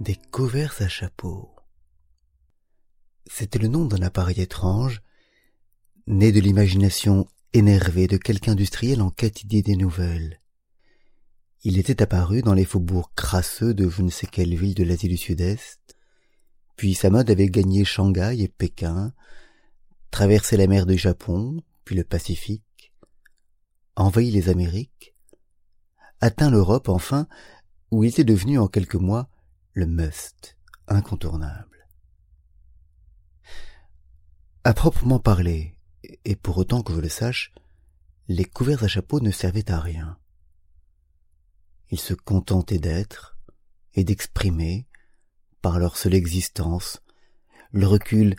Des couverts à chapeau. C'était le nom d'un appareil étrange, né de l'imagination énervée de quelque industriel en quête d'idées nouvelles. Il était apparu dans les faubourgs crasseux de je ne sais quelle ville de l'Asie du Sud-Est, puis sa mode avait gagné Shanghai et Pékin, traversé la mer du Japon, puis le Pacifique, envahi les Amériques, atteint l'Europe enfin, où il était devenu en quelques mois le must incontournable. À proprement parler, et pour autant que je le sache, les couverts à chapeau ne servaient à rien. Ils se contentaient d'être et d'exprimer, par leur seule existence, le recul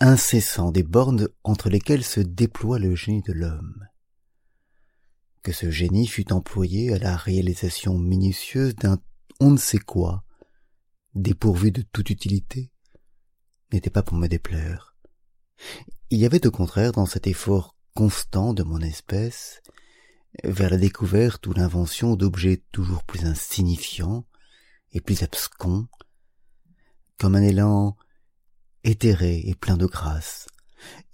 incessant des bornes entre lesquelles se déploie le génie de l'homme. Que ce génie fût employé à la réalisation minutieuse d'un on ne sait quoi, dépourvu de toute utilité, n'était pas pour me déplaire. Il y avait au contraire dans cet effort constant de mon espèce vers la découverte ou l'invention d'objets toujours plus insignifiants et plus abscons, comme un élan éthéré et plein de grâce,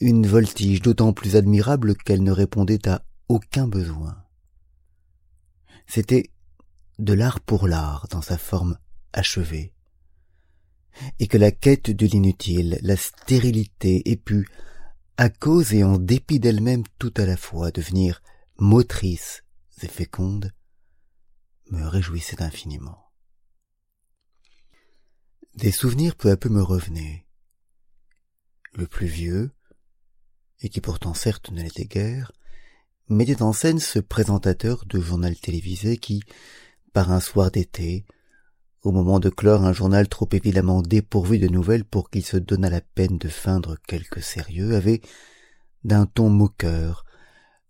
une voltige d'autant plus admirable qu'elle ne répondait à aucun besoin. C'était de l'art pour l'art dans sa forme achevée, et que la quête de l'inutile, la stérilité ait pu, à cause et en dépit d'elle-même tout à la fois, devenir motrice et féconde, me réjouissait infiniment. Des souvenirs peu à peu me revenaient. Le plus vieux, et qui pourtant certes ne l'était guère, mettait en scène ce présentateur de journal télévisé qui, par un soir d'été, au moment de clore un journal trop évidemment dépourvu de nouvelles pour qu'il se donnât la peine de feindre quelque sérieux, avait, d'un ton moqueur,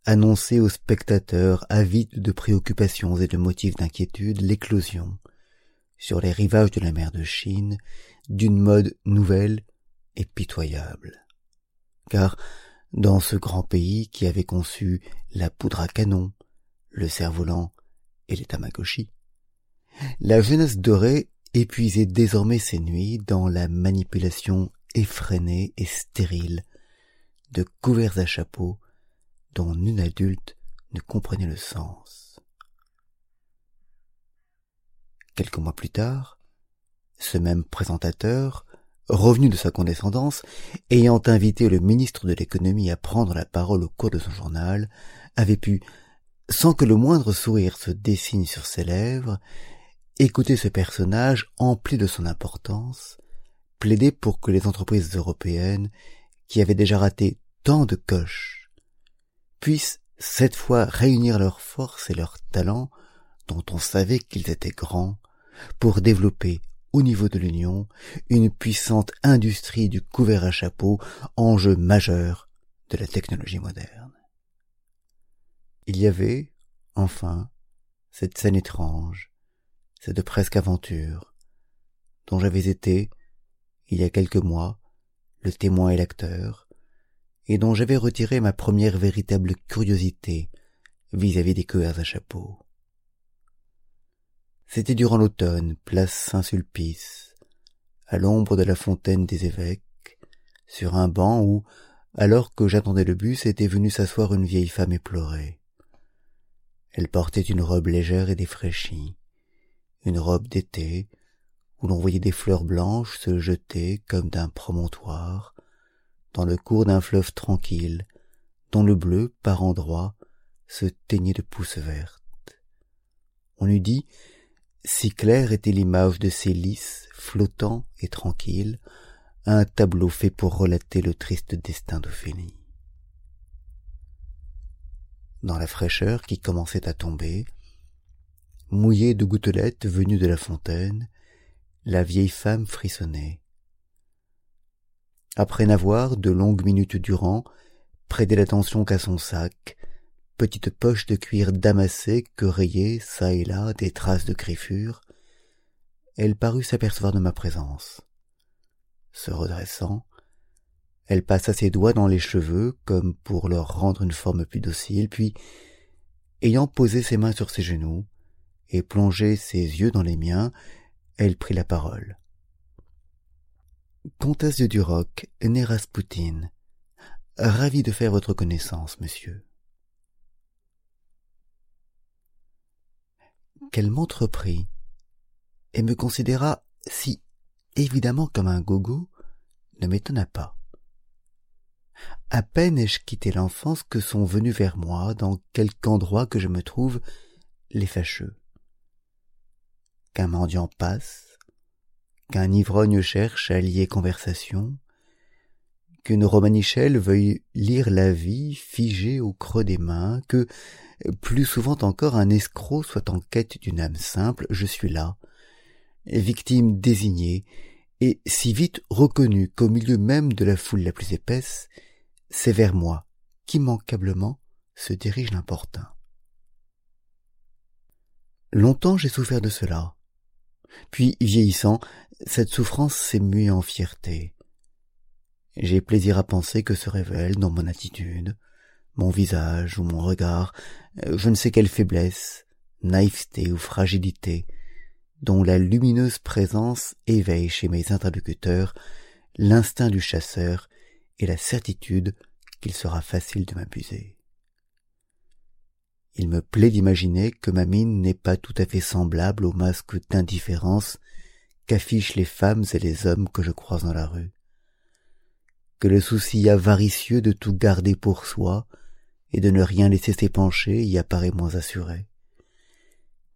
annoncé aux spectateurs avides de préoccupations et de motifs d'inquiétude l'éclosion, sur les rivages de la mer de Chine, d'une mode nouvelle et pitoyable. Car, dans ce grand pays qui avait conçu la poudre à canon, le cerf-volant et les tamagotchi, la jeunesse dorée épuisait désormais ses nuits dans la manipulation effrénée et stérile de couverts à chapeau dont nul adulte ne comprenait le sens. Quelques mois plus tard, ce même présentateur, revenu de sa condescendance, ayant invité le ministre de l'économie à prendre la parole au cours de son journal, avait pu, sans que le moindre sourire se dessine sur ses lèvres, Écoutez ce personnage empli de son importance, plaider pour que les entreprises européennes, qui avaient déjà raté tant de coches, puissent cette fois réunir leurs forces et leurs talents, dont on savait qu'ils étaient grands, pour développer au niveau de l'Union une puissante industrie du couvert à chapeau, enjeu majeur de la technologie moderne. Il y avait, enfin, cette scène étrange, cette presque aventure, dont j'avais été, il y a quelques mois, le témoin et l'acteur, et dont j'avais retiré ma première véritable curiosité vis-à-vis des coeurs à chapeau. C'était durant l'automne, place Saint-Sulpice, à l'ombre de la fontaine des évêques, sur un banc où, alors que j'attendais le bus, était venue s'asseoir une vieille femme éplorée. Elle portait une robe légère et défraîchie une robe d'été, où l'on voyait des fleurs blanches se jeter comme d'un promontoire, dans le cours d'un fleuve tranquille, dont le bleu, par endroits, se teignait de pousses vertes. On eût dit, si claire était l'image de ces lys, flottants et tranquilles, un tableau fait pour relater le triste destin d'Ophélie. Dans la fraîcheur qui commençait à tomber, mouillée de gouttelettes venues de la fontaine, la vieille femme frissonnait. Après n'avoir, de longues minutes durant, prêté l'attention qu'à son sac, petite poche de cuir damassé que rayaient çà et là des traces de griffures, elle parut s'apercevoir de ma présence. Se redressant, elle passa ses doigts dans les cheveux comme pour leur rendre une forme plus docile, puis, ayant posé ses mains sur ses genoux et plongé ses yeux dans les miens, elle prit la parole. Comtesse de Duroc, née Raspoutine, ravi de faire votre connaissance, monsieur. Qu'elle m'entreprit et me considéra si évidemment comme un gogo ne m'étonna pas. À peine ai-je quitté l'enfance que sont venus vers moi, dans quelque endroit que je me trouve, les fâcheux. Qu'un mendiant passe, qu'un ivrogne cherche à lier conversation, qu'une romanichelle veuille lire la vie figée au creux des mains, que, plus souvent encore, un escroc soit en quête d'une âme simple, je suis là, victime désignée, et si vite reconnue qu'au milieu même de la foule la plus épaisse, c'est vers moi qu'immanquablement se dirige l'importun. Longtemps j'ai souffert de cela. Puis, vieillissant, cette souffrance s'est en fierté. J'ai plaisir à penser que se révèle dans mon attitude, mon visage ou mon regard, je ne sais quelle faiblesse, naïveté ou fragilité, dont la lumineuse présence éveille chez mes interlocuteurs l'instinct du chasseur et la certitude qu'il sera facile de m'abuser. Il me plaît d'imaginer que ma mine n'est pas tout à fait semblable au masque d'indifférence qu'affichent les femmes et les hommes que je croise dans la rue, que le souci avaricieux de tout garder pour soi et de ne rien laisser s'épancher y apparaît moins assuré,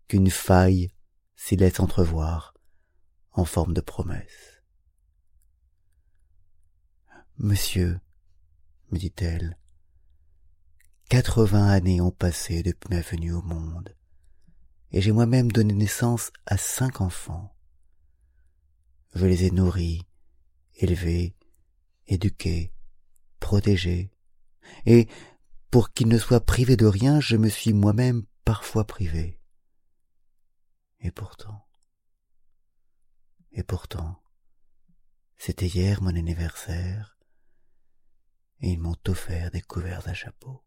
qu'une faille s'y laisse entrevoir en forme de promesse. Monsieur, me dit-elle, quatre-vingts années ont passé depuis ma venue au monde, et j'ai moi-même donné naissance à cinq enfants. Je les ai nourris, élevés, éduqués, protégés, et pour qu'ils ne soient privés de rien, je me suis moi-même parfois privé. Et pourtant, et pourtant, c'était hier mon anniversaire, et ils m'ont offert des couverts à chapeau.